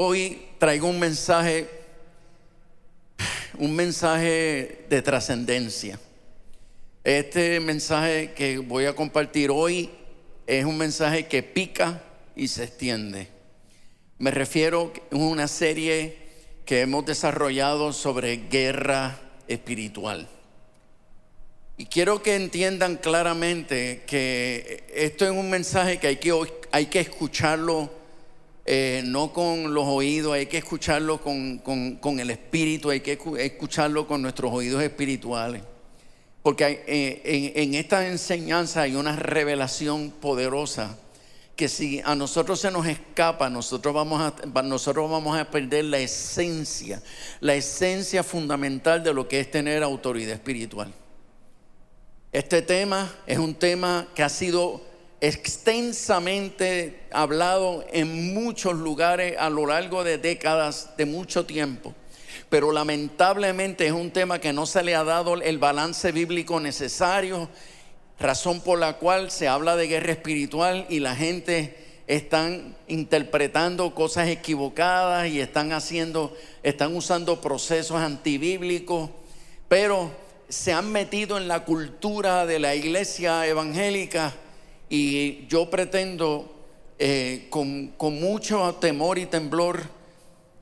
Hoy traigo un mensaje, un mensaje de trascendencia. Este mensaje que voy a compartir hoy es un mensaje que pica y se extiende. Me refiero a una serie que hemos desarrollado sobre guerra espiritual. Y quiero que entiendan claramente que esto es un mensaje que hay que, hay que escucharlo eh, no con los oídos, hay que escucharlo con, el espíritu, hay que escucharlo con nuestros oídos espirituales. Porque eh, en, esta enseñanza hay una revelación poderosa que si a nosotros se nos escapa, nosotros vamos a, nosotros vamos a perder la esencia, la esencia fundamental de lo que es tener autoridad espiritual. Este tema es un tema que ha sido extensamente hablado en muchos lugares a lo largo de décadas, de mucho tiempo. Pero lamentablemente es un tema que no se le ha dado el balance bíblico necesario, razón por la cual se habla de guerra espiritual y la gente están interpretando cosas equivocadas y están haciendo, están usando procesos antibíblicos, pero se han metido en la cultura de la iglesia evangélica y yo pretendo eh, con, mucho temor y temblor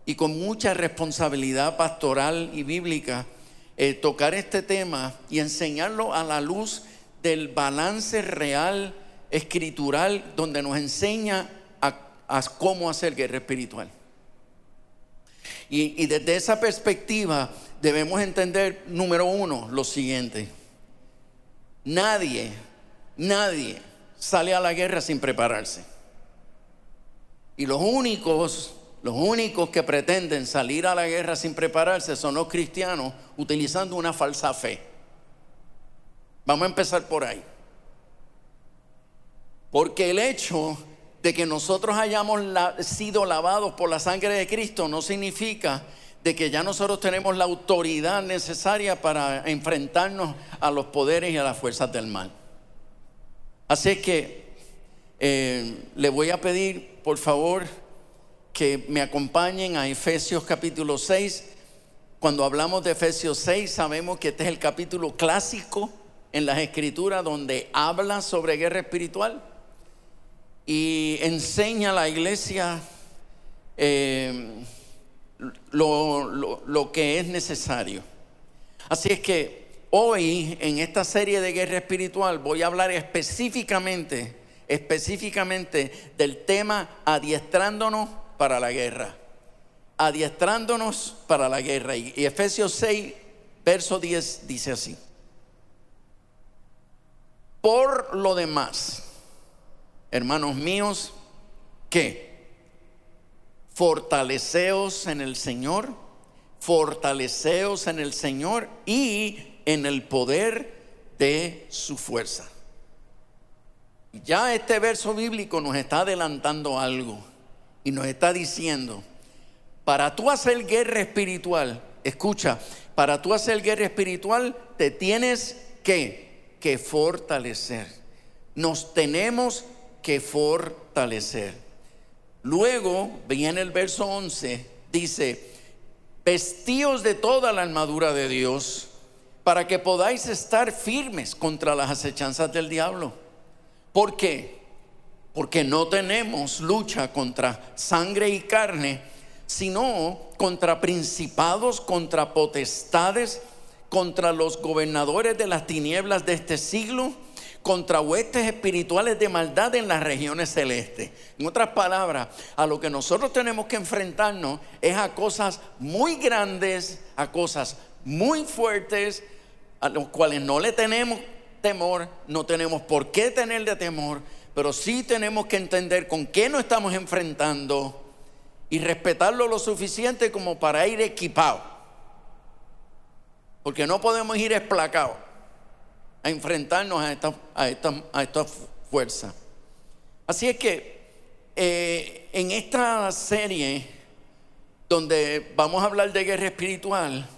y con mucha responsabilidad pastoral y bíblica eh, tocar este tema y enseñarlo a la luz del balance real escritural donde nos enseña a, cómo hacer guerra espiritual. Y, y desde esa perspectiva debemos entender, número uno, lo siguiente. Nadie, nadie sale a la guerra sin prepararse. Y los únicos, los únicos que pretenden salir a la guerra sin prepararse son los cristianos utilizando una falsa fe. Vamos a empezar por ahí. Porque el hecho de que nosotros hayamos sido lavados por la sangre de Cristo no significa de que ya nosotros tenemos la autoridad necesaria para enfrentarnos a los poderes y a las fuerzas del mal. Así que eh, le voy a pedir, por favor, que me acompañen a Efesios capítulo 6. Cuando hablamos de Efesios 6, sabemos que este es el capítulo clásico en las escrituras donde habla sobre guerra espiritual y enseña a la iglesia eh, lo, lo que es necesario. Así es que Hoy, en esta serie de guerra espiritual, voy a hablar específicamente, específicamente del tema adiestrándonos para la guerra. Adiestrándonos para la guerra. Y Efesios 6, verso 10 dice así. Por lo demás, hermanos míos, que fortaleceos en el Señor, fortaleceos en el Señor y en el poder de su fuerza. Ya este verso bíblico nos está adelantando algo y nos está diciendo, para tú hacer guerra espiritual, escucha, para tú hacer guerra espiritual te tienes que, que fortalecer. Nos tenemos que fortalecer. Luego viene el verso 11, dice, vestíos de toda la armadura de Dios para que podáis estar firmes contra las acechanzas del diablo. ¿Por qué? Porque no tenemos lucha contra sangre y carne, sino contra principados, contra potestades, contra los gobernadores de las tinieblas de este siglo, contra huestes espirituales de maldad en las regiones celestes. En otras palabras, a lo que nosotros tenemos que enfrentarnos es a cosas muy grandes, a cosas muy fuertes, a los cuales no le tenemos temor, no tenemos por qué tenerle temor, pero sí tenemos que entender con qué nos estamos enfrentando y respetarlo lo suficiente como para ir equipado. Porque no podemos ir esplacados a enfrentarnos a esta, a esta, a esta fuerza. Así es que eh, en esta serie donde vamos a hablar de guerra espiritual,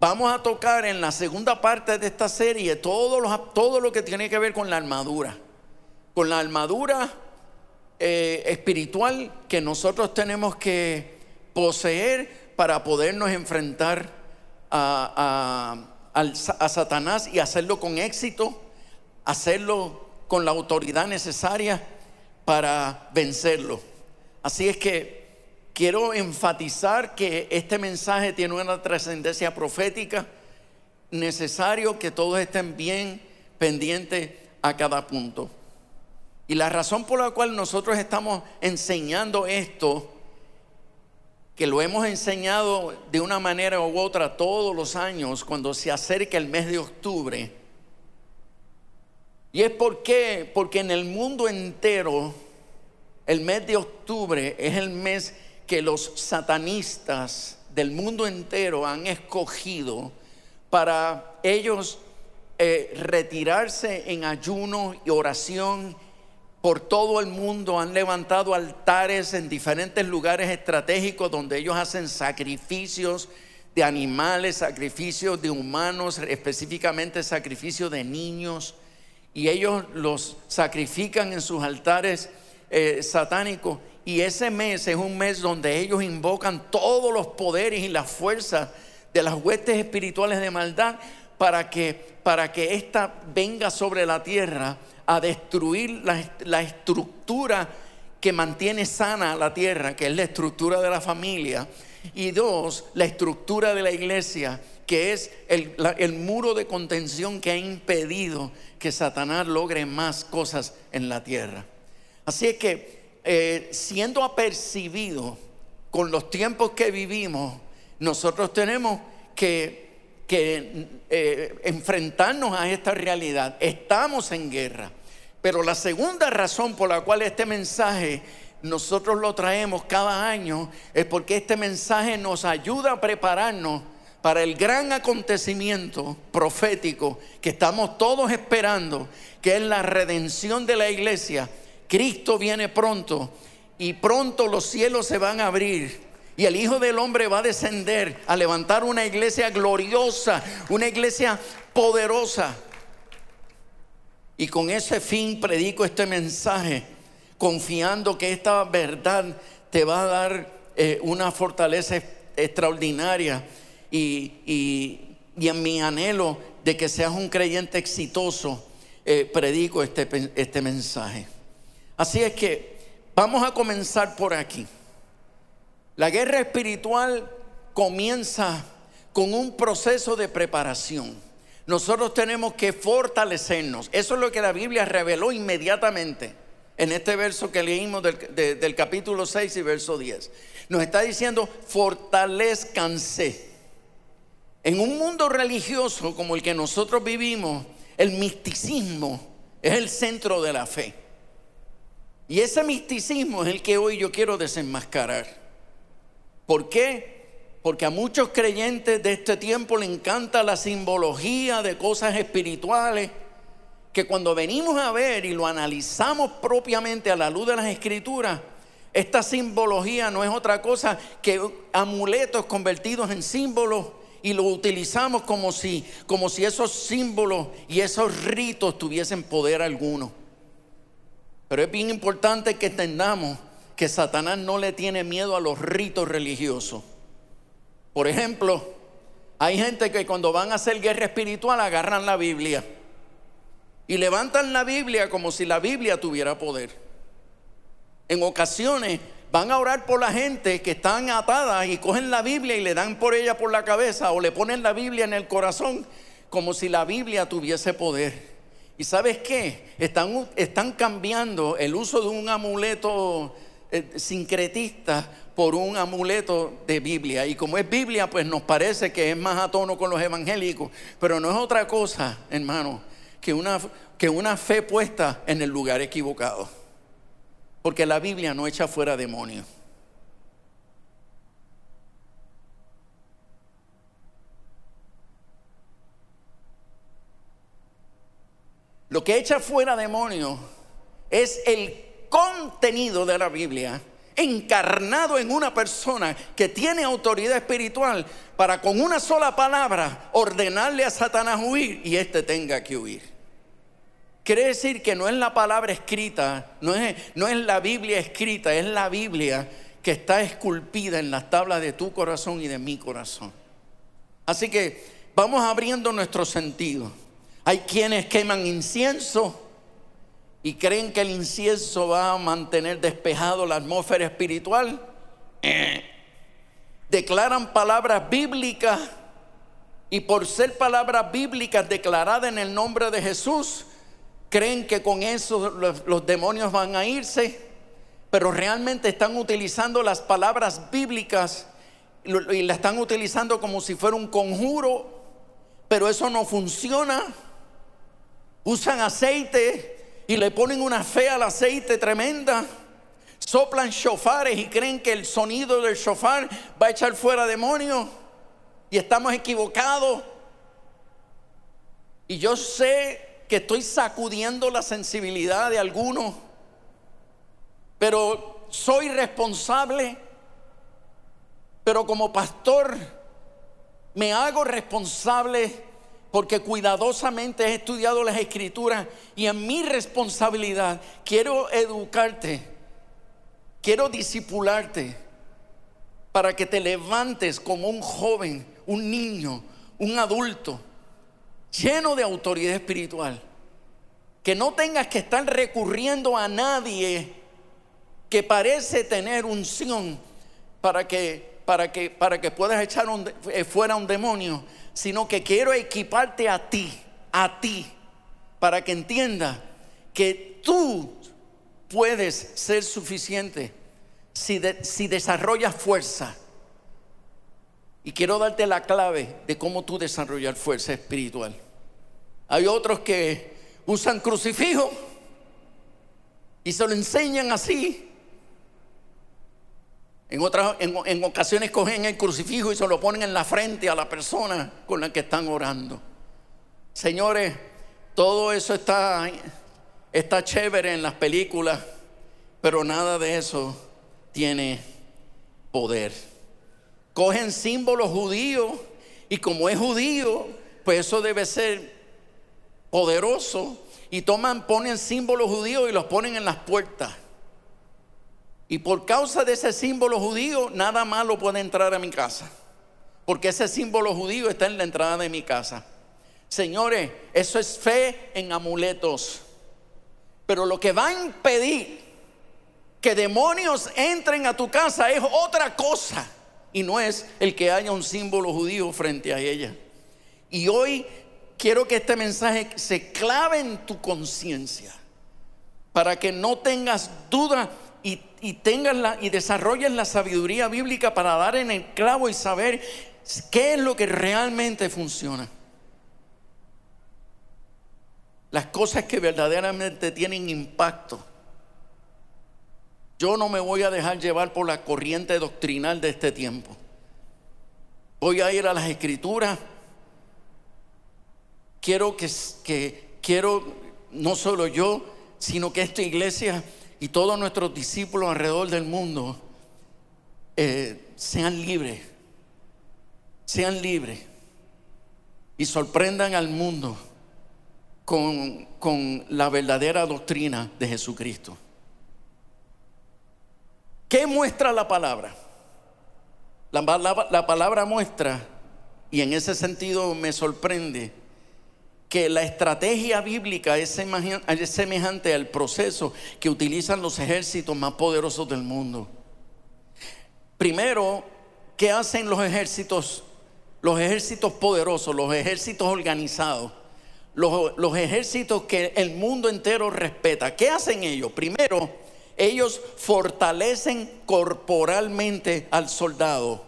Vamos a tocar en la segunda parte de esta serie todo lo, que tiene que ver con la armadura. Con la armadura eh, espiritual que nosotros tenemos que poseer para podernos enfrentar a Satanás y hacerlo con éxito, hacerlo con la autoridad necesaria para vencerlo. Así es que quiero enfatizar que este mensaje tiene una trascendencia profética, necesario que todos estén bien pendientes a cada punto. Y la razón por la cual nosotros estamos enseñando esto, que lo hemos enseñado de una manera u otra todos los años cuando se acerca el mes de octubre, y es porque, porque en el mundo entero, el mes de octubre es el mes que los satanistas del mundo entero han escogido para ellos eh, retirarse en ayuno y oración por todo el mundo. Han levantado altares en diferentes lugares estratégicos donde ellos hacen sacrificios de animales, sacrificios de humanos, específicamente sacrificios de niños. Y ellos los sacrifican en sus altares eh, satánicos. Y ese mes es un mes donde ellos invocan todos los poderes y las fuerzas de las huestes espirituales de maldad para que, para que ésta venga sobre la tierra a destruir la, la estructura que mantiene sana la tierra, que es la estructura de la familia. Y dos, la estructura de la iglesia, que es el, el, muro de contención que ha impedido que Satanás logre más cosas en la tierra. Así es que eh, siendo apercibido con los tiempos que vivimos, nosotros tenemos que, eh, enfrentarnos a esta realidad. Estamos en guerra. Pero la segunda razón por la cual este mensaje nosotros lo traemos cada año es porque este mensaje nos ayuda a prepararnos para el gran acontecimiento profético que estamos todos esperando, que es la redención de la iglesia Cristo viene pronto y pronto los cielos se van a abrir. Y el Hijo del Hombre va a descender a levantar una iglesia gloriosa, una iglesia poderosa. Y con ese fin predico este mensaje, confiando que esta verdad te va a dar eh, una fortaleza extraordinaria y, en mi anhelo de que seas un creyente exitoso, eh, predico este, este mensaje. Así es que vamos a comenzar por aquí. La guerra espiritual comienza con un proceso de preparación. Nosotros tenemos que fortalecernos. Eso es lo que la Biblia reveló inmediatamente en este verso que leímos del, capítulo 6 y verso 10. Nos está diciendo, fortalezcanse. En un mundo religioso como el que nosotros vivimos, el misticismo es el centro de la fe. Y ese misticismo es el que hoy yo quiero desenmascarar. ¿Por qué? Porque a muchos creyentes de este tiempo le encanta la simbología de cosas espirituales, que cuando venimos a ver y lo analizamos propiamente a la luz de las escrituras, esta simbología no es otra cosa que amuletos convertidos en símbolos y lo utilizamos como si, como si esos símbolos y esos ritos tuviesen poder alguno. Pero es bien importante que entendamos que Satanás no le tiene miedo a los ritos religiosos. Por ejemplo, hay gente que cuando van a hacer guerra espiritual agarran la Biblia y levantan la Biblia como si la Biblia tuviera poder. En ocasiones van a orar por la gente que están atadas y cogen la Biblia y le dan por ella por la cabeza o le ponen la Biblia en el corazón como si la Biblia tuviese poder. ¿Y sabes qué? Están, están cambiando el uso de un amuleto eh, sincretista por un amuleto de Biblia. Y como es Biblia, pues nos parece que es más a tono con los evangélicos. Pero no es otra cosa, hermano, que una, que una fe puesta en el lugar equivocado. Porque la Biblia no echa fuera demonios. Lo que echa fuera demonios es el contenido de la Biblia encarnado en una persona que tiene autoridad espiritual para con una sola palabra ordenarle a Satanás huir y éste tenga que huir. quiere decir que no es la palabra escrita, no es, no es la Biblia escrita, es la Biblia que está esculpida en las tablas de tu corazón y de mi corazón. Así que vamos abriendo nuestro sentido. Hay quienes queman incienso y creen que el incienso va a mantener despejado la atmósfera espiritual. Eh. Declaran palabras bíblicas y por ser palabras bíblicas declaradas en el nombre de Jesús, creen que con eso los, demonios van a irse, pero realmente están utilizando las palabras bíblicas y la están utilizando como si fuera un conjuro, pero eso no funciona. Usan aceite y le ponen una fe al aceite tremenda. Soplan shofares y creen que el sonido del shofar va a echar fuera demonios. Y estamos equivocados. Y yo sé que estoy sacudiendo la sensibilidad de algunos, pero soy responsable, pero como pastor me hago responsable porque cuidadosamente he estudiado las escrituras y en mi responsabilidad quiero educarte, quiero disipularte para que te levantes como un joven, un niño, un adulto lleno de autoridad espiritual. Que no tengas que estar recurriendo a nadie que parece tener unción para que, para que, para que puedas echar eh, fuera un demonio, sino que quiero equiparte a ti, a ti, para que entienda que tú puedes ser suficiente si, si desarrollas fuerza. Y quiero darte la clave de cómo tú desarrollar fuerza espiritual. Hay otros que usan crucifijo y se lo enseñan así. En, otras, en, ocasiones cogen el crucifijo y se lo ponen en la frente a la persona con la que están orando. Señores, todo eso está, está chévere en las películas, pero nada de eso tiene poder. Cogen símbolos judíos y como es judío, pues eso debe ser poderoso y toman, ponen símbolos judíos y los ponen en las puertas. Y por causa de ese símbolo judío, nada malo puede entrar a mi casa. Porque ese símbolo judío está en la entrada de mi casa. Señores, eso es fe en amuletos. Pero lo que va a impedir que demonios entren a tu casa es otra cosa. Y no es el que haya un símbolo judío frente a ella. Y hoy quiero que este mensaje se clave en tu conciencia. Para que no tengas duda y, tengas la, y desarrolles la sabiduría bíblica para dar en el clavo y saber qué es lo que realmente funciona. Las cosas que verdaderamente tienen impacto yo no me voy a dejar llevar por la corriente doctrinal de este tiempo. Voy a ir a las escrituras. Quiero que, que quiero no solo yo, sino que esta iglesia y todos nuestros discípulos alrededor del mundo eh, sean libres, sean libres y sorprendan al mundo con, con la verdadera doctrina de Jesucristo. ¿Qué muestra la palabra? La, palabra muestra, y en ese sentido me sorprende, que la estrategia bíblica es semejante al proceso que utilizan los ejércitos más poderosos del mundo. Primero, ¿qué hacen los ejércitos? Los ejércitos poderosos, los ejércitos organizados, los, los ejércitos que el mundo entero respeta. ¿Qué hacen ellos? Primero, ellos fortalecen corporalmente al soldado.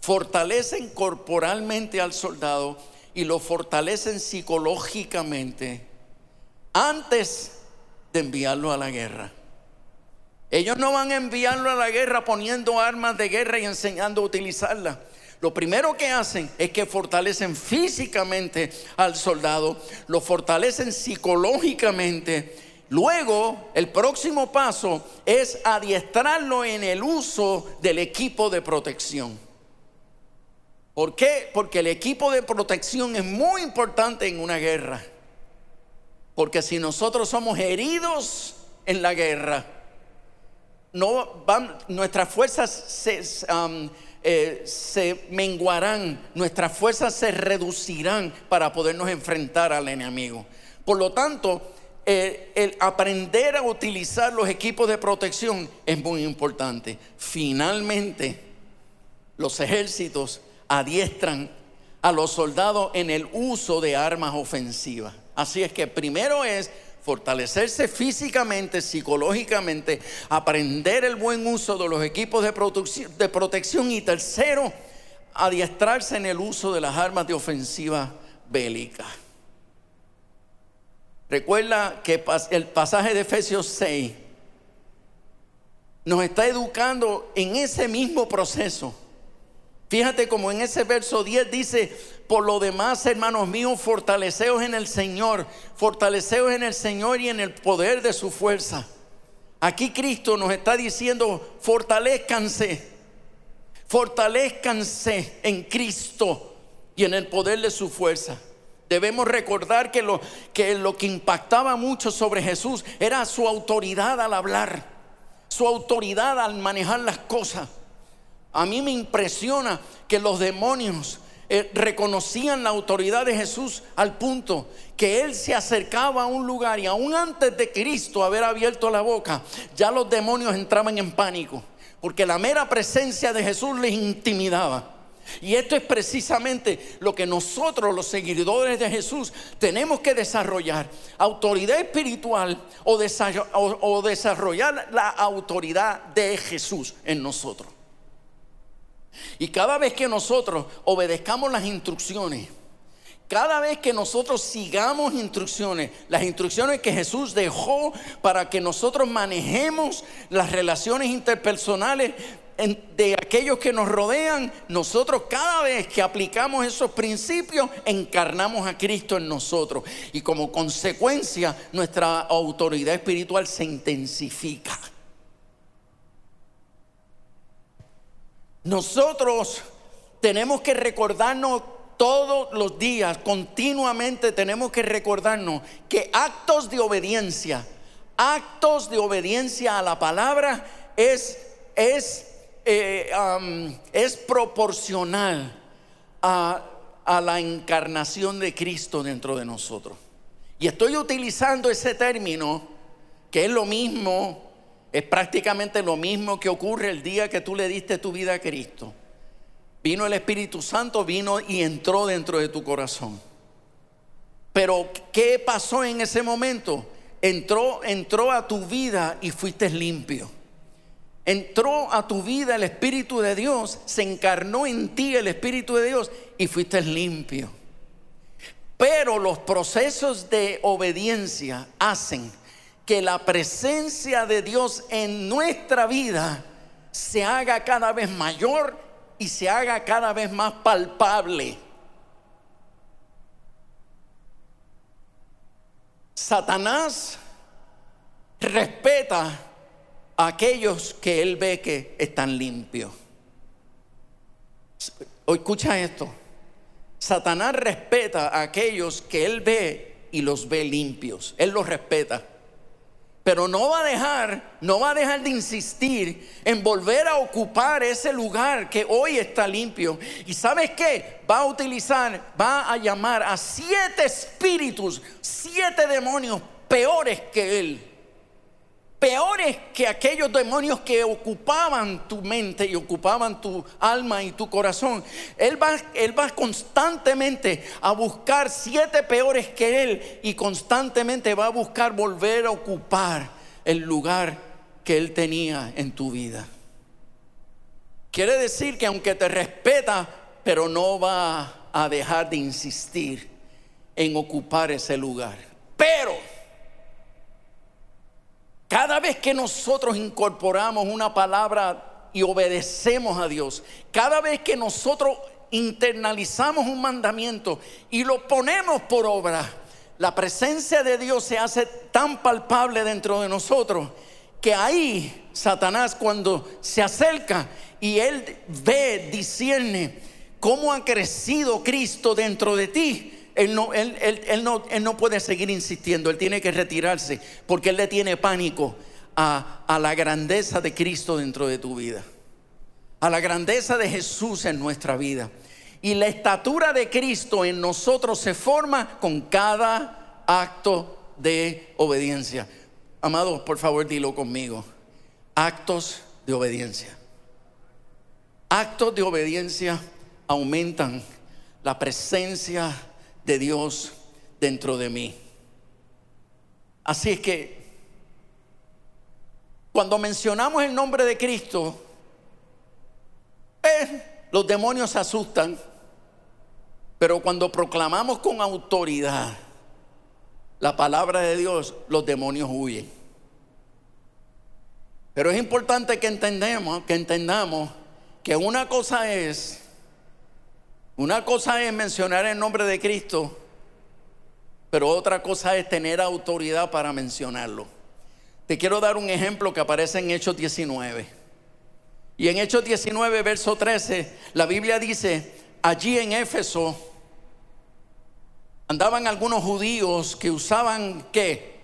Fortalecen corporalmente al soldado y lo fortalecen psicológicamente antes de enviarlo a la guerra. Ellos no van a enviarlo a la guerra poniendo armas de guerra y enseñando a utilizarlas. Lo primero que hacen es que fortalecen físicamente al soldado, lo fortalecen psicológicamente Luego, el próximo paso es adiestrarlo en el uso del equipo de protección. ¿Por qué? Porque el equipo de protección es muy importante en una guerra. Porque si nosotros somos heridos en la guerra, nuestras fuerzas se, um, eh, se menguarán, nuestras fuerzas se reducirán para podernos enfrentar al enemigo. Por lo tanto, eh, el aprender a utilizar los equipos de protección es muy importante. Finalmente, los ejércitos adiestran a los soldados en el uso de armas ofensivas. Así es que primero es fortalecerse físicamente, psicológicamente, aprender el buen uso de los equipos de, protección y tercero, adiestrarse en el uso de las armas de ofensiva bélica. Recuerda que el pasaje de Efesios 6 nos está educando en ese mismo proceso. Fíjate como en ese verso 10 dice, por lo demás, hermanos míos, fortaleceos en el Señor, fortaleceos en el Señor y en el poder de su fuerza. Aquí Cristo nos está diciendo, fortalezcanse, fortalezcanse en Cristo y en el poder de su fuerza. Debemos recordar que lo, que lo que impactaba mucho sobre Jesús era su autoridad al hablar, su autoridad al manejar las cosas. A mí me impresiona que los demonios eh, reconocían la autoridad de Jesús al punto que él se acercaba a un lugar y aún antes de Cristo haber abierto la boca, ya los demonios entraban en pánico, porque la mera presencia de Jesús les intimidaba. Y esto es precisamente lo que nosotros, los seguidores de Jesús, tenemos que desarrollar. Autoridad espiritual o, desarrollar la autoridad de Jesús en nosotros. Y cada vez que nosotros obedezcamos las instrucciones, cada vez que nosotros sigamos instrucciones, las instrucciones que Jesús dejó para que nosotros manejemos las relaciones interpersonales de aquellos que nos rodean, nosotros cada vez que aplicamos esos principios, encarnamos a Cristo en nosotros. Y como consecuencia, nuestra autoridad espiritual se intensifica. Nosotros tenemos que recordarnos todos los días, continuamente tenemos que recordarnos que actos de obediencia, actos de obediencia a la palabra es, es, eh, es proporcional a, a la encarnación de Cristo dentro de nosotros. Y estoy utilizando ese término que es lo mismo, es prácticamente lo mismo que ocurre el día que tú le diste tu vida a Cristo. Vino el Espíritu Santo, vino y entró dentro de tu corazón. Pero ¿qué pasó en ese momento? Entró, entró a tu vida y fuiste limpio. Entró a tu vida el Espíritu de Dios, se encarnó en ti el Espíritu de Dios y fuiste limpio. Pero los procesos de obediencia hacen que la presencia de Dios en nuestra vida se haga cada vez mayor y se haga cada vez más palpable. Satanás respeta a aquellos que él ve que están limpios. O escucha esto. Satanás respeta a aquellos que él ve y los ve limpios. Él los respeta. Pero no va a dejar, no va a dejar de insistir en volver a ocupar ese lugar que hoy está limpio. Y sabes qué? Va a utilizar, va a llamar a siete espíritus, siete demonios peores que él peores que aquellos demonios que ocupaban tu mente y ocupaban tu alma y tu corazón. Él va, él va constantemente a buscar siete peores que él y constantemente va a buscar volver a ocupar el lugar que él tenía en tu vida. Quiere decir que aunque te respeta, pero no va a dejar de insistir en ocupar ese lugar. Pero cada vez que nosotros incorporamos una palabra y obedecemos a Dios, cada vez que nosotros internalizamos un mandamiento y lo ponemos por obra, la presencia de Dios se hace tan palpable dentro de nosotros que ahí Satanás cuando se acerca y él ve, discierne cómo ha crecido Cristo dentro de ti, él no, él, él, no, él no puede seguir insistiendo, él tiene que retirarse porque él le tiene pánico a, a la grandeza de Cristo dentro de tu vida, a la grandeza de Jesús en nuestra vida. Y la estatura de Cristo en nosotros se forma con cada acto de obediencia. Amados, por favor, dilo conmigo. Actos de obediencia. Actos de obediencia aumentan la presencia de Dios dentro de mí. Así es que cuando mencionamos el nombre de Cristo, eh, los demonios se asustan, pero cuando proclamamos con autoridad la palabra de Dios, los demonios huyen. Pero es importante que entendamos, que entendamos que una cosa es una cosa es mencionar el nombre de Cristo, pero otra cosa es tener autoridad para mencionarlo. Te quiero dar un ejemplo que aparece en Hechos 19. Y en Hechos 19, verso 13, la Biblia dice, allí en Éfeso andaban algunos judíos que usaban qué?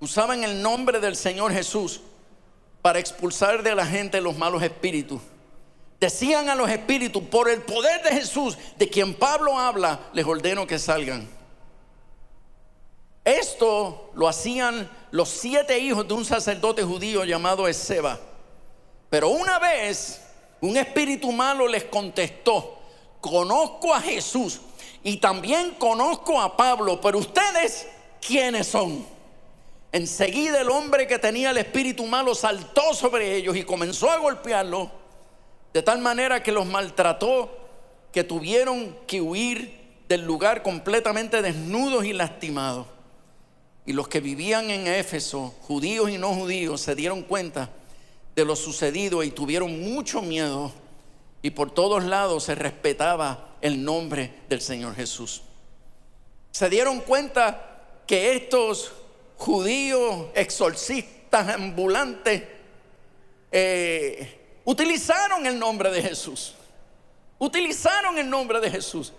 Usaban el nombre del Señor Jesús para expulsar de la gente los malos espíritus decían a los espíritus, por el poder de Jesús, de quien Pablo habla, les ordeno que salgan. Esto lo hacían los siete hijos de un sacerdote judío llamado Ezeba. Pero una vez un espíritu malo les contestó, conozco a Jesús y también conozco a Pablo, pero ustedes, ¿quiénes son? Enseguida el hombre que tenía el espíritu malo saltó sobre ellos y comenzó a golpearlos de tal manera que los maltrató, que tuvieron que huir del lugar completamente desnudos y lastimados. Y los que vivían en Éfeso, judíos y no judíos, se dieron cuenta de lo sucedido y tuvieron mucho miedo. Y por todos lados se respetaba el nombre del Señor Jesús. Se dieron cuenta que estos judíos exorcistas ambulantes eh, Utilizaron el nombre de Jesús. Utilizaron el nombre de Jesús.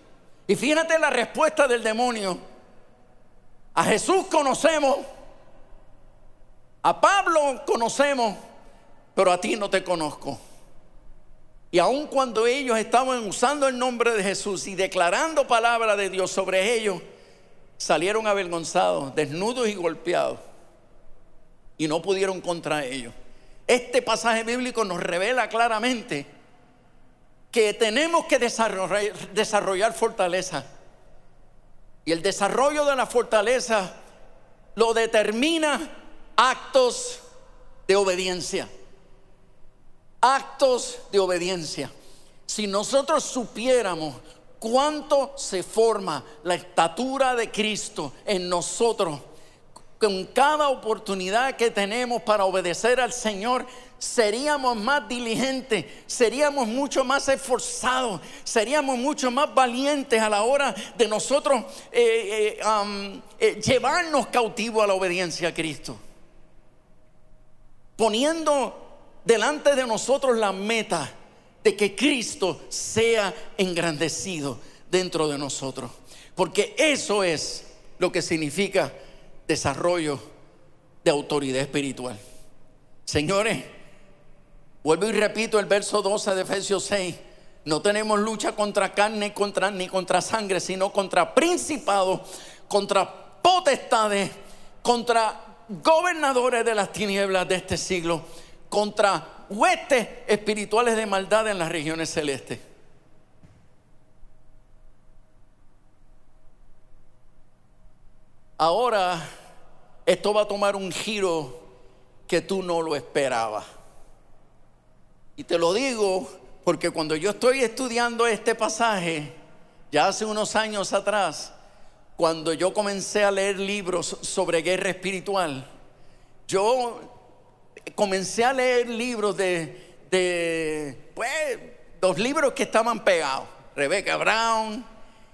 Y fíjate la respuesta del demonio. A Jesús conocemos. A Pablo conocemos. Pero a ti no te conozco. Y aun cuando ellos estaban usando el nombre de Jesús y declarando palabra de Dios sobre ellos, salieron avergonzados, desnudos y golpeados. Y no pudieron contra ellos. Este pasaje bíblico nos revela claramente que tenemos que desarrollar, fortaleza. Y el desarrollo de la fortaleza lo determina actos de obediencia. Actos de obediencia. Si nosotros supiéramos cuánto se forma la estatura de Cristo en nosotros, con cada oportunidad que tenemos para obedecer al Señor, seríamos más diligentes, seríamos mucho más esforzados, seríamos mucho más valientes a la hora de nosotros eh, eh, eh, llevarnos cautivo a la obediencia a Cristo. Poniendo delante de nosotros la meta de que Cristo sea engrandecido dentro de nosotros. Porque eso es lo que significa desarrollo de autoridad espiritual. Señores, vuelvo y repito el verso 12 de Efesios 6. No tenemos lucha contra carne contra, ni contra sangre, sino contra principados, contra potestades, contra gobernadores de las tinieblas de este siglo, contra huestes espirituales de maldad en las regiones celestes. Ahora esto va a tomar un giro que tú no lo esperabas. Y te lo digo porque cuando yo estoy estudiando este pasaje, ya hace unos años atrás, cuando yo comencé a leer libros sobre guerra espiritual, yo comencé a leer libros de, pues, los libros que estaban pegados. Rebecca Brown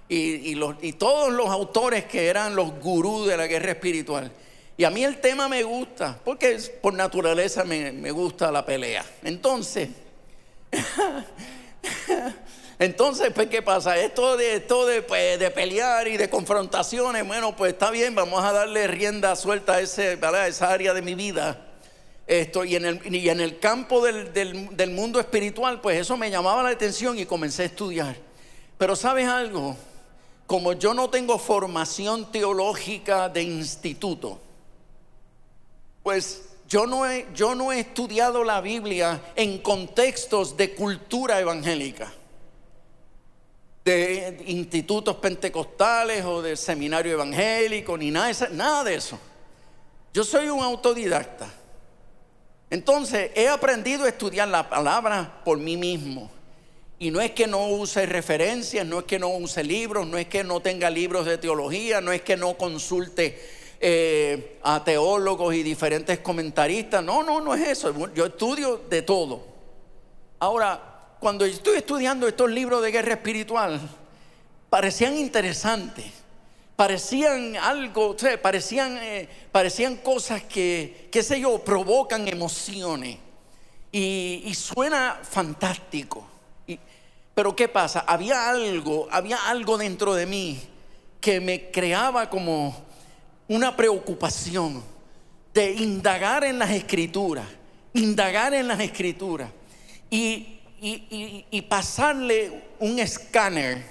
y, los, y todos los autores que eran los gurús de la guerra espiritual. Y a mí el tema me gusta, porque por naturaleza me, gusta la pelea. Entonces, Entonces, pues, ¿qué pasa? Esto de, esto de, pues, de pelear y de confrontaciones, bueno, pues está bien, vamos a darle rienda suelta a, ese, esa área de mi vida. Esto, y, en el, y en el campo del, del mundo espiritual, pues eso me llamaba la atención y comencé a estudiar. Pero ¿sabes algo? Como yo no tengo formación teológica de instituto, pues yo no, he, yo no he estudiado la Biblia en contextos de cultura evangélica, de institutos pentecostales o de seminario evangélico, ni nada de eso. Nada de eso. Yo soy un autodidacta. Entonces he aprendido a estudiar la palabra por mí mismo. Y no es que no use referencias, no es que no use libros, no es que no tenga libros de teología, no es que no consulte eh, a teólogos y diferentes comentaristas. No, no, no es eso. Yo estudio de todo. Ahora, cuando estoy estudiando estos libros de guerra espiritual, parecían interesantes. Parecían algo, o sea, parecían, eh, parecían cosas que, qué sé yo, provocan emociones. Y, y suena fantástico. Pero ¿qué pasa? Había algo, había algo dentro de mí que me creaba como una preocupación de indagar en las escrituras, indagar en las escrituras y, y pasarle un escáner,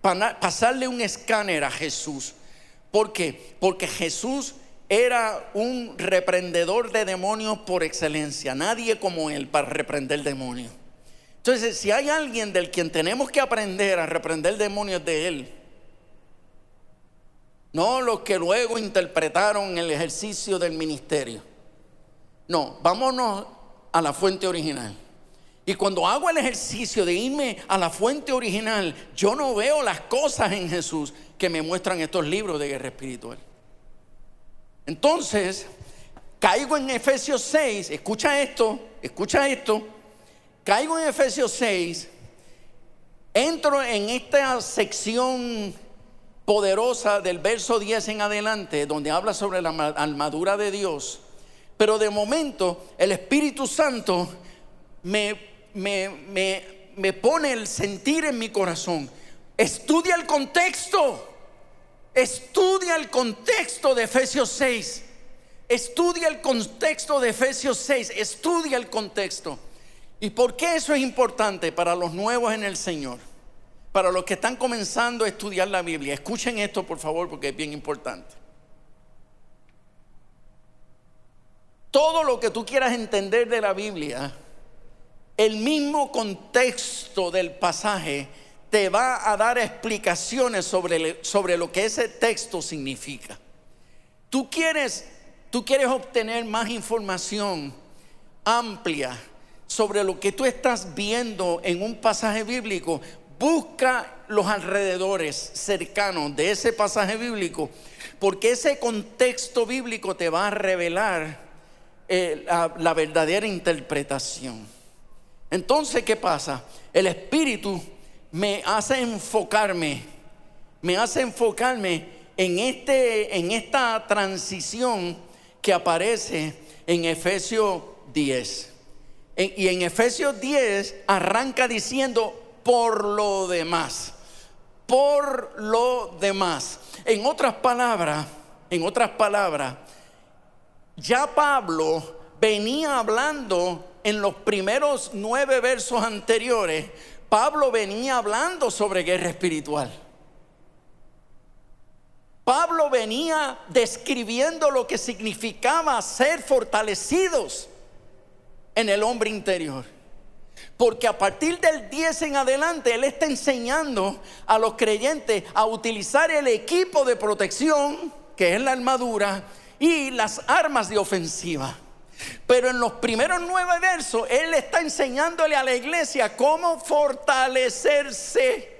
pasarle un escáner a Jesús. ¿Por qué? Porque Jesús era un reprendedor de demonios por excelencia, nadie como él para reprender demonios. Entonces, si hay alguien del quien tenemos que aprender a reprender demonios de él, no los que luego interpretaron el ejercicio del ministerio. No, vámonos a la fuente original. Y cuando hago el ejercicio de irme a la fuente original, yo no veo las cosas en Jesús que me muestran estos libros de guerra espiritual. Entonces, caigo en Efesios 6, escucha esto, escucha esto. Caigo en Efesios 6, entro en esta sección poderosa del verso 10 en adelante, donde habla sobre la armadura de Dios. Pero de momento el Espíritu Santo me, me, me, me pone el sentir en mi corazón. Estudia el contexto. Estudia el contexto de Efesios 6. Estudia el contexto de Efesios 6. Estudia el contexto. ¿Y por qué eso es importante para los nuevos en el Señor? Para los que están comenzando a estudiar la Biblia. Escuchen esto, por favor, porque es bien importante. Todo lo que tú quieras entender de la Biblia, el mismo contexto del pasaje te va a dar explicaciones sobre, sobre lo que ese texto significa. Tú quieres, tú quieres obtener más información amplia sobre lo que tú estás viendo en un pasaje bíblico, busca los alrededores cercanos de ese pasaje bíblico, porque ese contexto bíblico te va a revelar eh, la, verdadera interpretación. Entonces, ¿qué pasa? El Espíritu me hace enfocarme, me hace enfocarme en, este, en esta transición que aparece en Efesios 10 y en Efesios 10 arranca diciendo por lo demás. Por lo demás. En otras palabras, en otras palabras, ya Pablo venía hablando en los primeros nueve versos anteriores, Pablo venía hablando sobre guerra espiritual. Pablo venía describiendo lo que significaba ser fortalecidos en el hombre interior. Porque a partir del 10 en adelante, Él está enseñando a los creyentes a utilizar el equipo de protección, que es la armadura, y las armas de ofensiva. Pero en los primeros nueve versos, Él está enseñándole a la iglesia cómo fortalecerse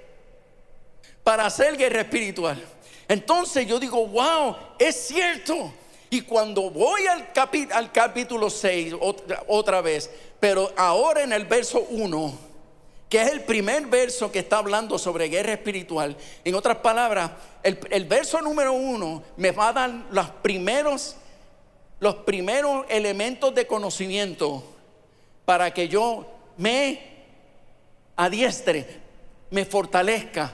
para hacer guerra espiritual. Entonces yo digo, wow, es cierto. Y cuando voy al, al capítulo 6 otra, vez, pero ahora en el verso 1, que es el primer verso que está hablando sobre guerra espiritual, en otras palabras, el, el verso número 1 me va a dar los primeros, los primeros elementos de conocimiento para que yo me adiestre me fortalezca,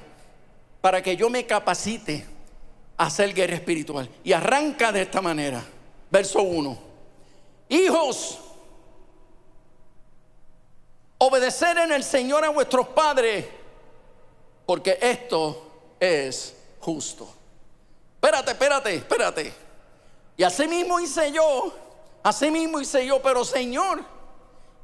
para que yo me capacite hacer guerra espiritual. Y arranca de esta manera. Verso 1. Hijos, obedecer en el Señor a vuestros padres, porque esto es justo. Espérate, espérate, espérate. Y así mismo hice yo, así mismo hice yo, pero Señor,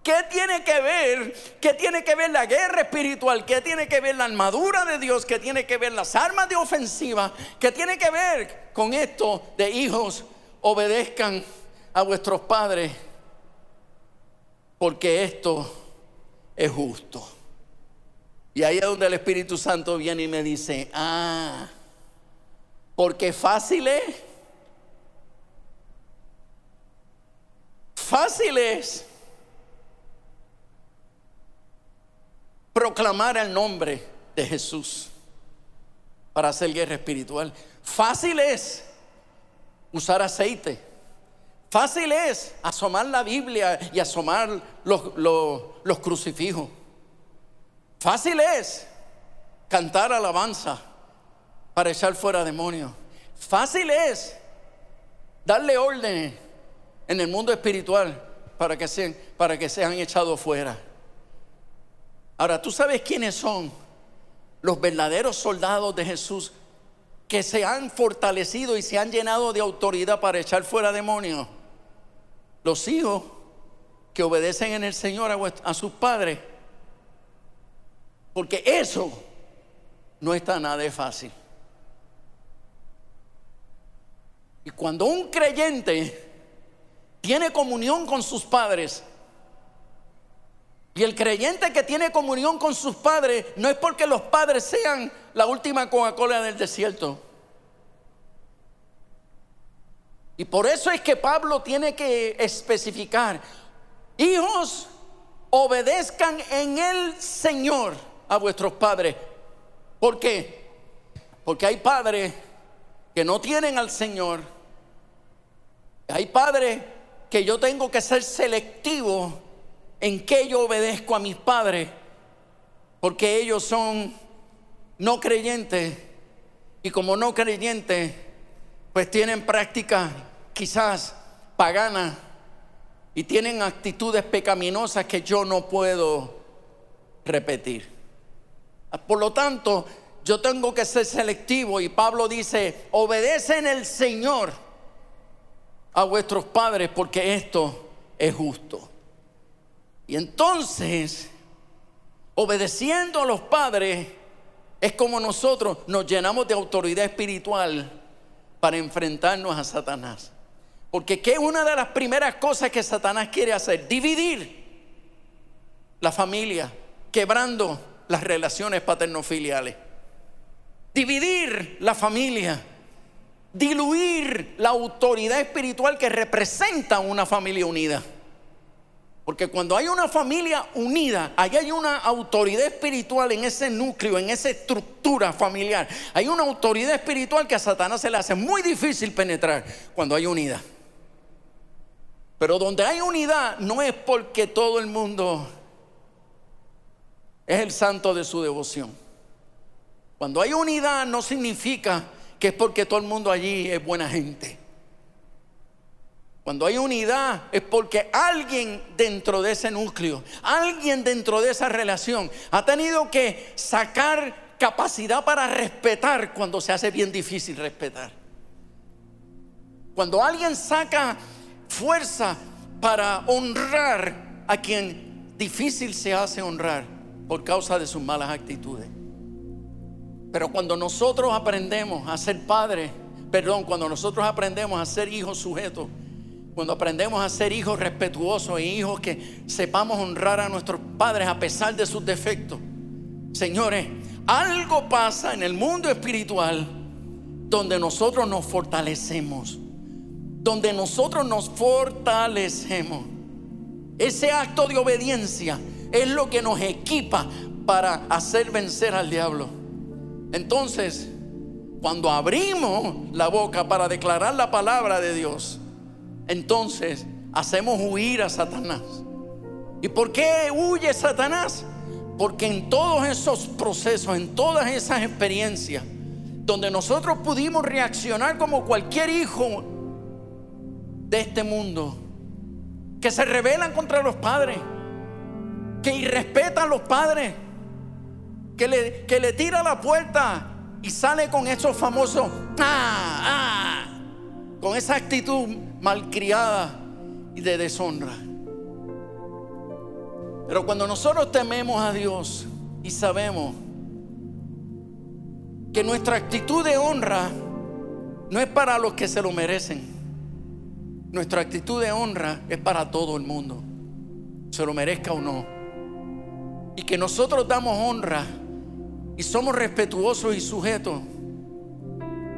¿qué tiene que ver? ¿Qué tiene que ver la guerra espiritual? ¿Qué tiene que ver la armadura de Dios? ¿Qué tiene que ver las armas de ofensiva? ¿Qué tiene que ver con esto de hijos obedezcan a vuestros padres? Porque esto es justo. Y ahí es donde el Espíritu Santo viene y me dice, ah, porque fácil es. Fácil es proclamar el nombre de Jesús para hacer guerra espiritual. Fácil es usar aceite. Fácil es asomar la Biblia y asomar los, los crucifijos. Fácil es cantar alabanza para echar fuera demonios. Fácil es darle órdenes en el mundo espiritual para que sean, para que sean echados fuera. Ahora, ¿tú sabes quiénes son los verdaderos soldados de Jesús que se han fortalecido y se han llenado de autoridad para echar fuera demonios? Los hijos que obedecen en el Señor a, sus padres. Porque eso no está nada de fácil. Y cuando un creyente tiene comunión con sus padres, y el creyente que tiene comunión con sus padres no es porque los padres sean la última Coca-Cola del desierto. Y por eso es que Pablo tiene que especificar, hijos, obedezcan en el Señor a vuestros padres. ¿Por qué? Porque hay padres que no tienen al Señor. Hay padres que yo tengo que ser selectivo en que yo obedezco a mis padres, porque ellos son no creyentes y como no creyentes, pues tienen prácticas quizás paganas y tienen actitudes pecaminosas que yo no puedo repetir. Por lo tanto, yo tengo que ser selectivo y Pablo dice, obedecen el Señor a vuestros padres porque esto es justo. Y entonces, obedeciendo a los padres, es como nosotros nos llenamos de autoridad espiritual para enfrentarnos a Satanás. Porque ¿qué es una de las primeras cosas que Satanás quiere hacer? Dividir la familia, quebrando las relaciones paterno-filiales dividir la familia, diluir la autoridad espiritual que representa una familia unida. Porque cuando hay una familia unida, ahí hay una autoridad espiritual en ese núcleo, en esa estructura familiar. Hay una autoridad espiritual que a Satanás se le hace muy difícil penetrar cuando hay unidad. Pero donde hay unidad no es porque todo el mundo es el santo de su devoción. Cuando hay unidad no significa que es porque todo el mundo allí es buena gente. Cuando hay unidad es porque alguien dentro de ese núcleo, alguien dentro de esa relación ha tenido que sacar capacidad para respetar cuando se hace bien difícil respetar. Cuando alguien saca fuerza para honrar a quien difícil se hace honrar por causa de sus malas actitudes. Pero cuando nosotros aprendemos a ser padres, perdón, cuando nosotros aprendemos a ser hijos sujetos, cuando aprendemos a ser hijos respetuosos e hijos que sepamos honrar a nuestros padres a pesar de sus defectos, señores, algo pasa en el mundo espiritual donde nosotros nos fortalecemos, donde nosotros nos fortalecemos. Ese acto de obediencia es lo que nos equipa para hacer vencer al diablo. Entonces, cuando abrimos la boca para declarar la palabra de Dios, entonces hacemos huir a Satanás. ¿Y por qué huye Satanás? Porque en todos esos procesos, en todas esas experiencias, donde nosotros pudimos reaccionar como cualquier hijo de este mundo, que se rebelan contra los padres, que irrespetan a los padres, que le, que le tira la puerta y sale con esos famosos, ah, ah, con esa actitud malcriada y de deshonra. Pero cuando nosotros tememos a Dios y sabemos que nuestra actitud de honra no es para los que se lo merecen, nuestra actitud de honra es para todo el mundo, se lo merezca o no. Y que nosotros damos honra y somos respetuosos y sujetos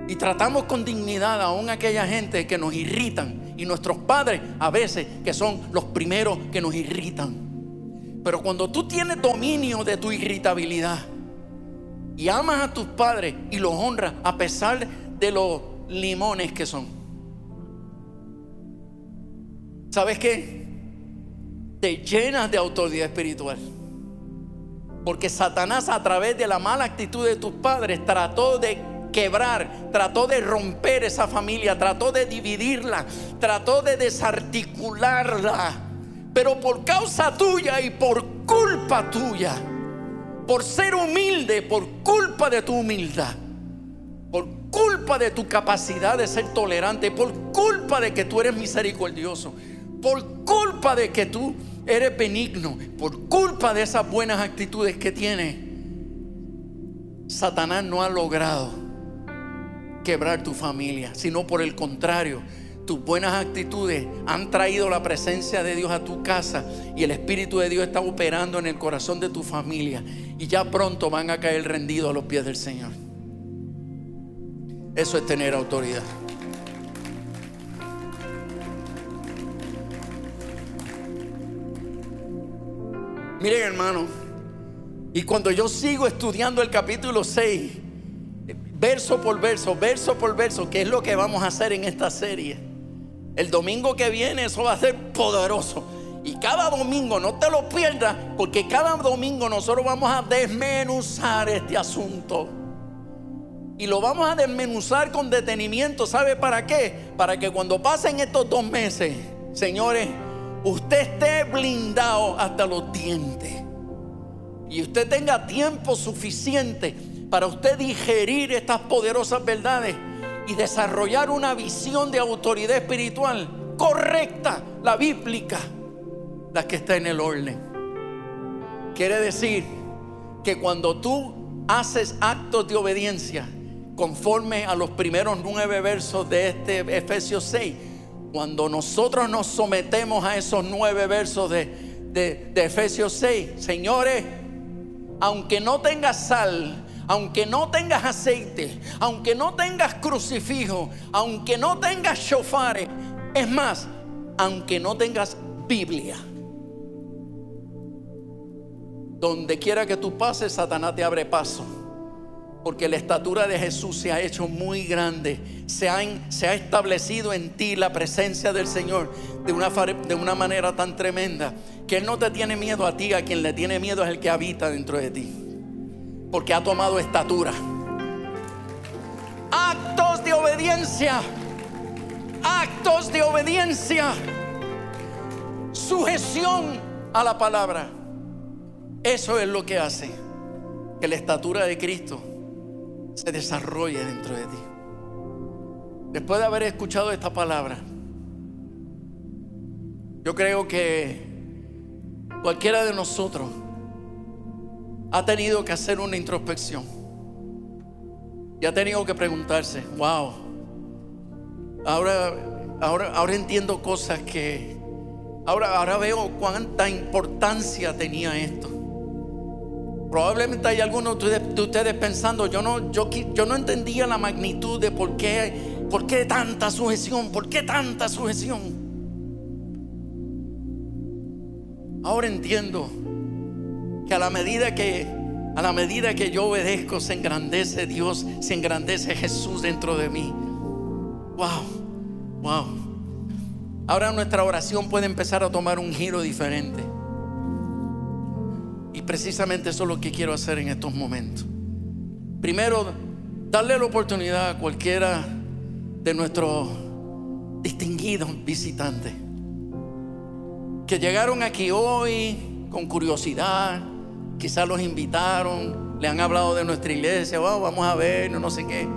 y tratamos con dignidad aún a aquella gente que nos irritan y nuestros padres a veces que son los primeros que nos irritan. Pero cuando tú tienes dominio de tu irritabilidad y amas a tus padres y los honras a pesar de los limones que son, ¿sabes qué? Te llenas de autoridad espiritual. Porque Satanás a través de la mala actitud de tus padres trató de quebrar, trató de romper esa familia, trató de dividirla, trató de desarticularla. Pero por causa tuya y por culpa tuya, por ser humilde, por culpa de tu humildad, por culpa de tu capacidad de ser tolerante, por culpa de que tú eres misericordioso, por culpa de que tú eres benigno, por culpa de esas buenas actitudes que tienes, Satanás no ha logrado quebrar tu familia, sino por el contrario, tus buenas actitudes han traído la presencia de Dios a tu casa y el Espíritu de Dios está operando en el corazón de tu familia y ya pronto van a caer rendidos a los pies del Señor. Eso es tener autoridad. Miren hermano, y cuando yo sigo estudiando el capítulo 6, verso por verso, verso por verso, que es lo que vamos a hacer en esta serie el domingo que viene eso va a ser poderoso. Y cada domingo, no te lo pierdas, porque cada domingo nosotros vamos a desmenuzar este asunto. Y lo vamos a desmenuzar con detenimiento. ¿Sabe para qué? Para que cuando pasen estos dos meses, señores, usted esté blindado hasta los dientes. Y usted tenga tiempo suficiente para usted digerir estas poderosas verdades y desarrollar una visión de autoridad espiritual correcta, la bíblica, la que está en el orden. Quiere decir que cuando tú haces actos de obediencia conforme a los primeros nueve versos de este Efesios 6, cuando nosotros nos sometemos a esos nueve versos de, de, Efesios 6, señores, aunque no tengas sal, aunque no tengas aceite, aunque no tengas crucifijo, aunque no tengas shofares, es más, aunque no tengas Biblia. Donde quiera que tú pases, Satanás te abre paso. Porque la estatura de Jesús se ha hecho muy grande. Se ha, se ha establecido en ti la presencia del Señor de una, de una manera tan tremenda que Él no te tiene miedo a ti, a quien le tiene miedo es el que habita dentro de ti porque ha tomado estatura. Actos de obediencia. Actos de obediencia. Sujeción a la palabra. Eso es lo que hace que la estatura de Cristo se desarrolle dentro de ti. Después de haber escuchado esta palabra, yo creo que cualquiera de nosotros ha tenido que hacer una introspección. Y ha tenido que preguntarse, wow, ahora, ahora, ahora entiendo cosas que, ahora, ahora veo cuánta importancia tenía esto. Probablemente hay algunos de ustedes pensando, yo no, yo, no entendía la magnitud de por qué, por qué tanta sujeción, por qué tanta sujeción. Ahora entiendo que a la medida que a la medida que yo obedezco se engrandece Dios, se engrandece Jesús dentro de mí. Wow. Wow. Ahora nuestra oración puede empezar a tomar un giro diferente. Y precisamente eso es lo que quiero hacer en estos momentos. Primero, darle la oportunidad a cualquiera de nuestros distinguidos visitantes que llegaron aquí hoy con curiosidad, quizás los invitaron, le han hablado de nuestra iglesia, vamos a ver, no, no sé qué.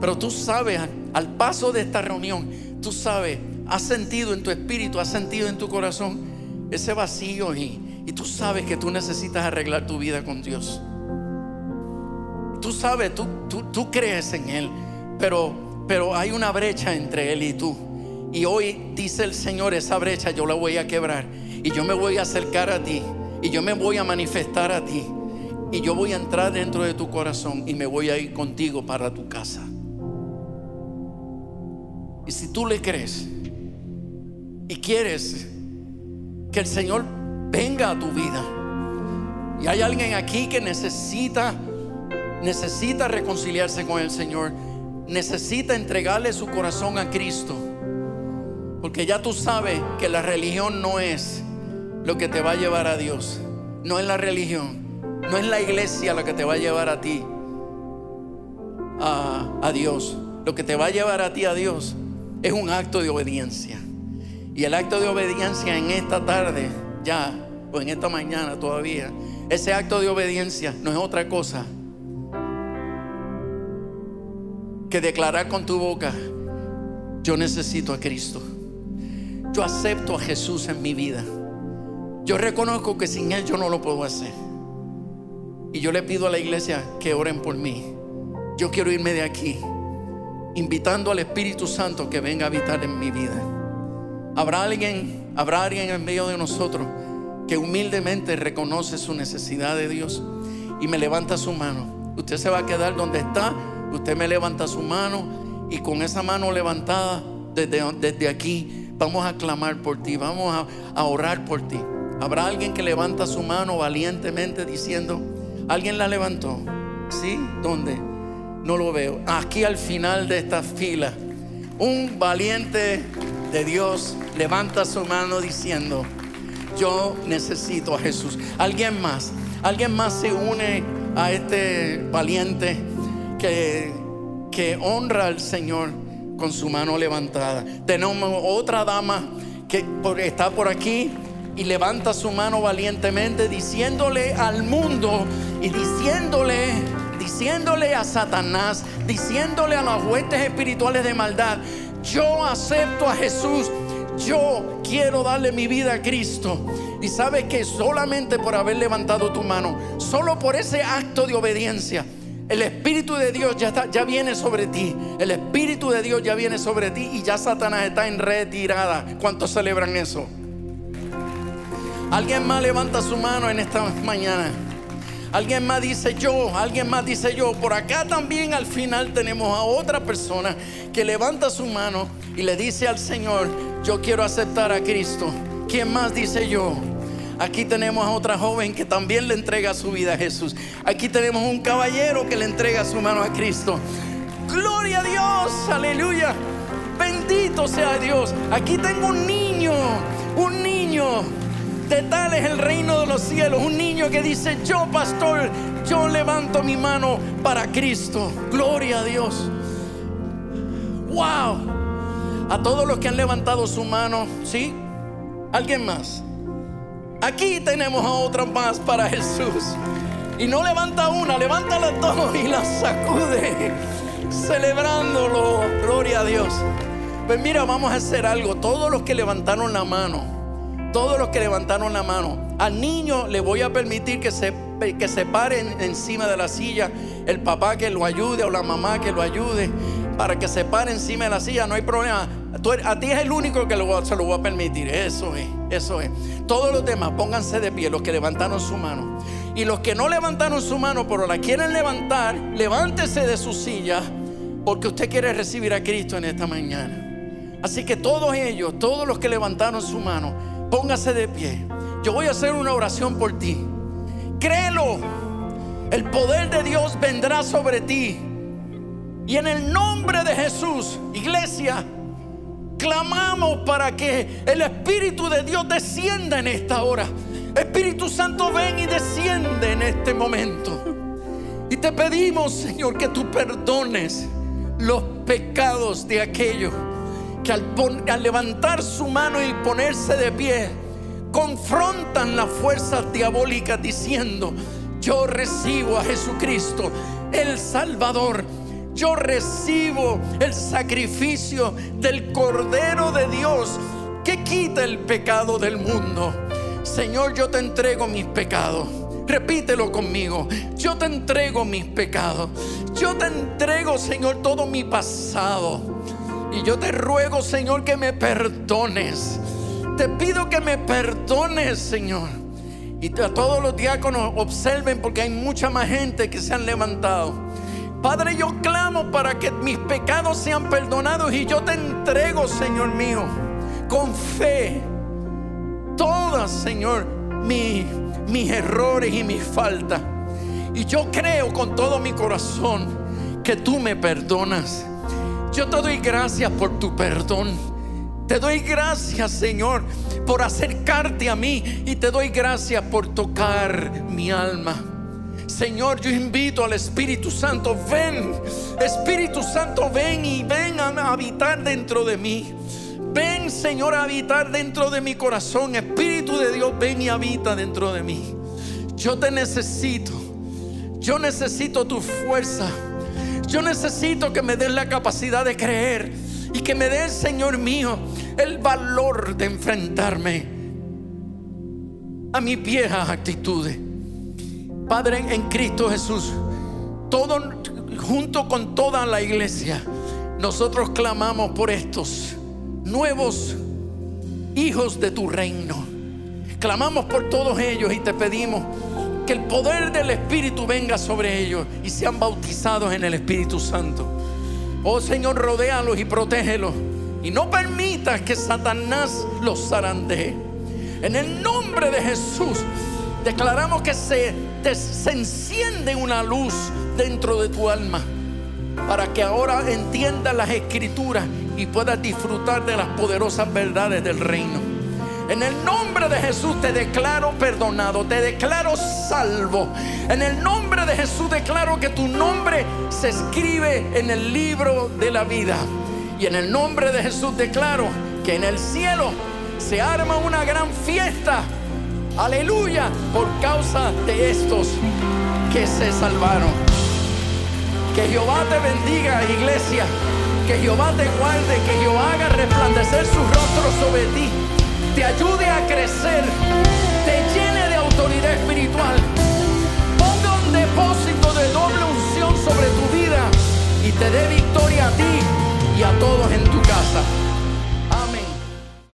Pero tú sabes, al paso de esta reunión, tú sabes, has sentido en tu espíritu, has sentido en tu corazón ese vacío y, y tú sabes que tú necesitas arreglar tu vida con Dios. Tú sabes, tú, tú, tú crees en Él, pero, pero hay una brecha entre Él y tú. Y hoy dice el Señor, esa brecha yo la voy a quebrar. Y yo me voy a acercar a ti. Y yo me voy a manifestar a ti. Y yo voy a entrar dentro de tu corazón y me voy a ir contigo para tu casa. Y si tú le crees y quieres que el Señor venga a tu vida, y hay alguien aquí que necesita necesita reconciliarse con el Señor, necesita entregarle su corazón a Cristo. Porque ya tú sabes que la religión no es lo que te va a llevar a Dios. No es la religión, no es la iglesia lo que te va a llevar a ti a, a Dios. Lo que te va a llevar a ti a Dios es un acto de obediencia. Y el acto de obediencia en esta tarde, ya, o en esta mañana todavía, ese acto de obediencia no es otra cosa que declarar con tu boca, yo necesito a Cristo. Yo acepto a Jesús en mi vida. Yo reconozco que sin Él yo no lo puedo hacer. Y yo le pido a la iglesia que oren por mí. Yo quiero irme de aquí, invitando al Espíritu Santo que venga a habitar en mi vida. Habrá alguien, habrá alguien en medio de nosotros que humildemente reconoce su necesidad de Dios y me levanta su mano. Usted se va a quedar donde está Usted me levanta su mano y con esa mano levantada desde, desde aquí vamos a clamar por ti, vamos a, a orar por ti. Habrá alguien que levanta su mano valientemente diciendo, ¿alguien la levantó? ¿Sí? ¿Dónde? No lo veo. Aquí al final de esta fila, un valiente de Dios levanta su mano diciendo, yo necesito a Jesús. ¿Alguien más? ¿Alguien más se une a este valiente? que, que honra al Señor con su mano levantada. Tenemos otra dama que está por aquí y levanta su mano valientemente diciéndole al mundo y diciéndole, diciéndole a Satanás, diciéndole a las huestes espirituales de maldad, yo acepto a Jesús, yo quiero darle mi vida a Cristo. Y sabes que solamente por haber levantado tu mano, solo por ese acto de obediencia, el Espíritu de Dios ya, está, ya viene sobre ti. El Espíritu de Dios ya viene sobre ti y ya Satanás está en retirada. ¿Cuántos celebran eso? Alguien más levanta su mano en esta mañana. Alguien más dice yo, alguien más dice yo. Por acá también al final tenemos a otra persona que levanta su mano y le dice al Señor, yo quiero aceptar a Cristo. ¿Quién más dice yo? Aquí tenemos a otra joven que también le entrega su vida a Jesús. Aquí tenemos un caballero que le entrega su mano a Cristo. Gloria a Dios, aleluya. Bendito sea Dios. Aquí tengo un niño, un. De tal es el reino de los cielos. Un niño que dice, yo pastor, yo levanto mi mano para Cristo. Gloria a Dios. Wow. A todos los que han levantado su mano, ¿sí? ¿Alguien más? Aquí tenemos a otra más para Jesús. Y no levanta una, levanta las dos y la sacude, celebrándolo. Gloria a Dios. Pues mira, vamos a hacer algo. Todos los que levantaron la mano, todos los que levantaron la mano, al niño le voy a permitir que se, que se pare encima de la silla, el papá que lo ayude o la mamá que lo ayude, para que se pare encima de la silla, no hay problema a ti es el único que se lo voy a permitir. Eso es, eso es. Todos los demás, pónganse de pie, los que levantaron su mano. Y los que no levantaron su mano, pero la quieren levantar, levántese de su silla, porque usted quiere recibir a Cristo en esta mañana. Así que todos ellos, todos los que levantaron su mano, póngase de pie. Yo voy a hacer una oración por ti. Créelo. El poder de Dios vendrá sobre ti. Y en el nombre de Jesús, iglesia, clamamos para que el Espíritu de Dios descienda en esta hora. Espíritu Santo, ven y desciende en este momento. Y te pedimos, Señor, que tú perdones los pecados de aquellos que al, al, levantar su mano y ponerse de pie, confrontan las fuerzas diabólicas diciendo, yo recibo a Jesucristo, el Salvador. Yo recibo el sacrificio del Cordero de Dios que quita el pecado del mundo. Señor, yo te entrego mis pecados. Repítelo conmigo. Yo te entrego mis pecados. Yo te entrego, Señor, todo mi pasado. Y yo te ruego, Señor, que me perdones. Te pido que me perdones, Señor. Y a todos los diáconos observen porque hay mucha más gente que se han levantado. Padre, yo clamo para que mis pecados sean perdonados y yo te entrego, Señor mío, con fe, todas, Señor, mis errores y mis faltas. Y yo creo con todo mi corazón que tú me perdonas. Yo te doy gracias por tu perdón. Te doy gracias, Señor, por acercarte a mí y te doy gracias por tocar mi alma. Señor, yo invito al Espíritu Santo, ven, Espíritu Santo, ven y ven a habitar dentro de mí. Ven, Señor, a habitar dentro de mi corazón. Espíritu de Dios, ven y habita dentro de mí. Yo te necesito. Yo necesito tu fuerza. Yo necesito que me des la capacidad de creer y que me des, Señor mío, el valor de enfrentarme a mis viejas actitudes. Padre, en Cristo Jesús, todo junto con toda la iglesia, nosotros clamamos por estos nuevos hijos de tu reino. Clamamos por todos ellos y te pedimos que el poder del Espíritu venga sobre ellos y sean bautizados en el Espíritu Santo. Oh Señor, rodéalos y protégelos. Y no permitas que Satanás los zarandee. En el nombre de Jesús, declaramos que se, se enciende una luz dentro de tu alma. Para que ahora entiendas las escrituras y puedas disfrutar de las poderosas verdades del reino. En el nombre de Jesús te declaro perdonado, te declaro salvo. En el nombre de Jesús declaro que tu nombre se escribe en el libro de la vida. Y en el nombre de Jesús declaro que en el cielo se arma una gran fiesta. Aleluya, por causa de estos que se salvaron. Que Jehová te bendiga, iglesia. Que Jehová te guarde, que Jehová haga resplandecer su rostro sobre ti te ayude a crecer, te llene de autoridad espiritual, ponga un depósito de doble unción sobre tu vida y te dé victoria a ti y a todos en tu casa.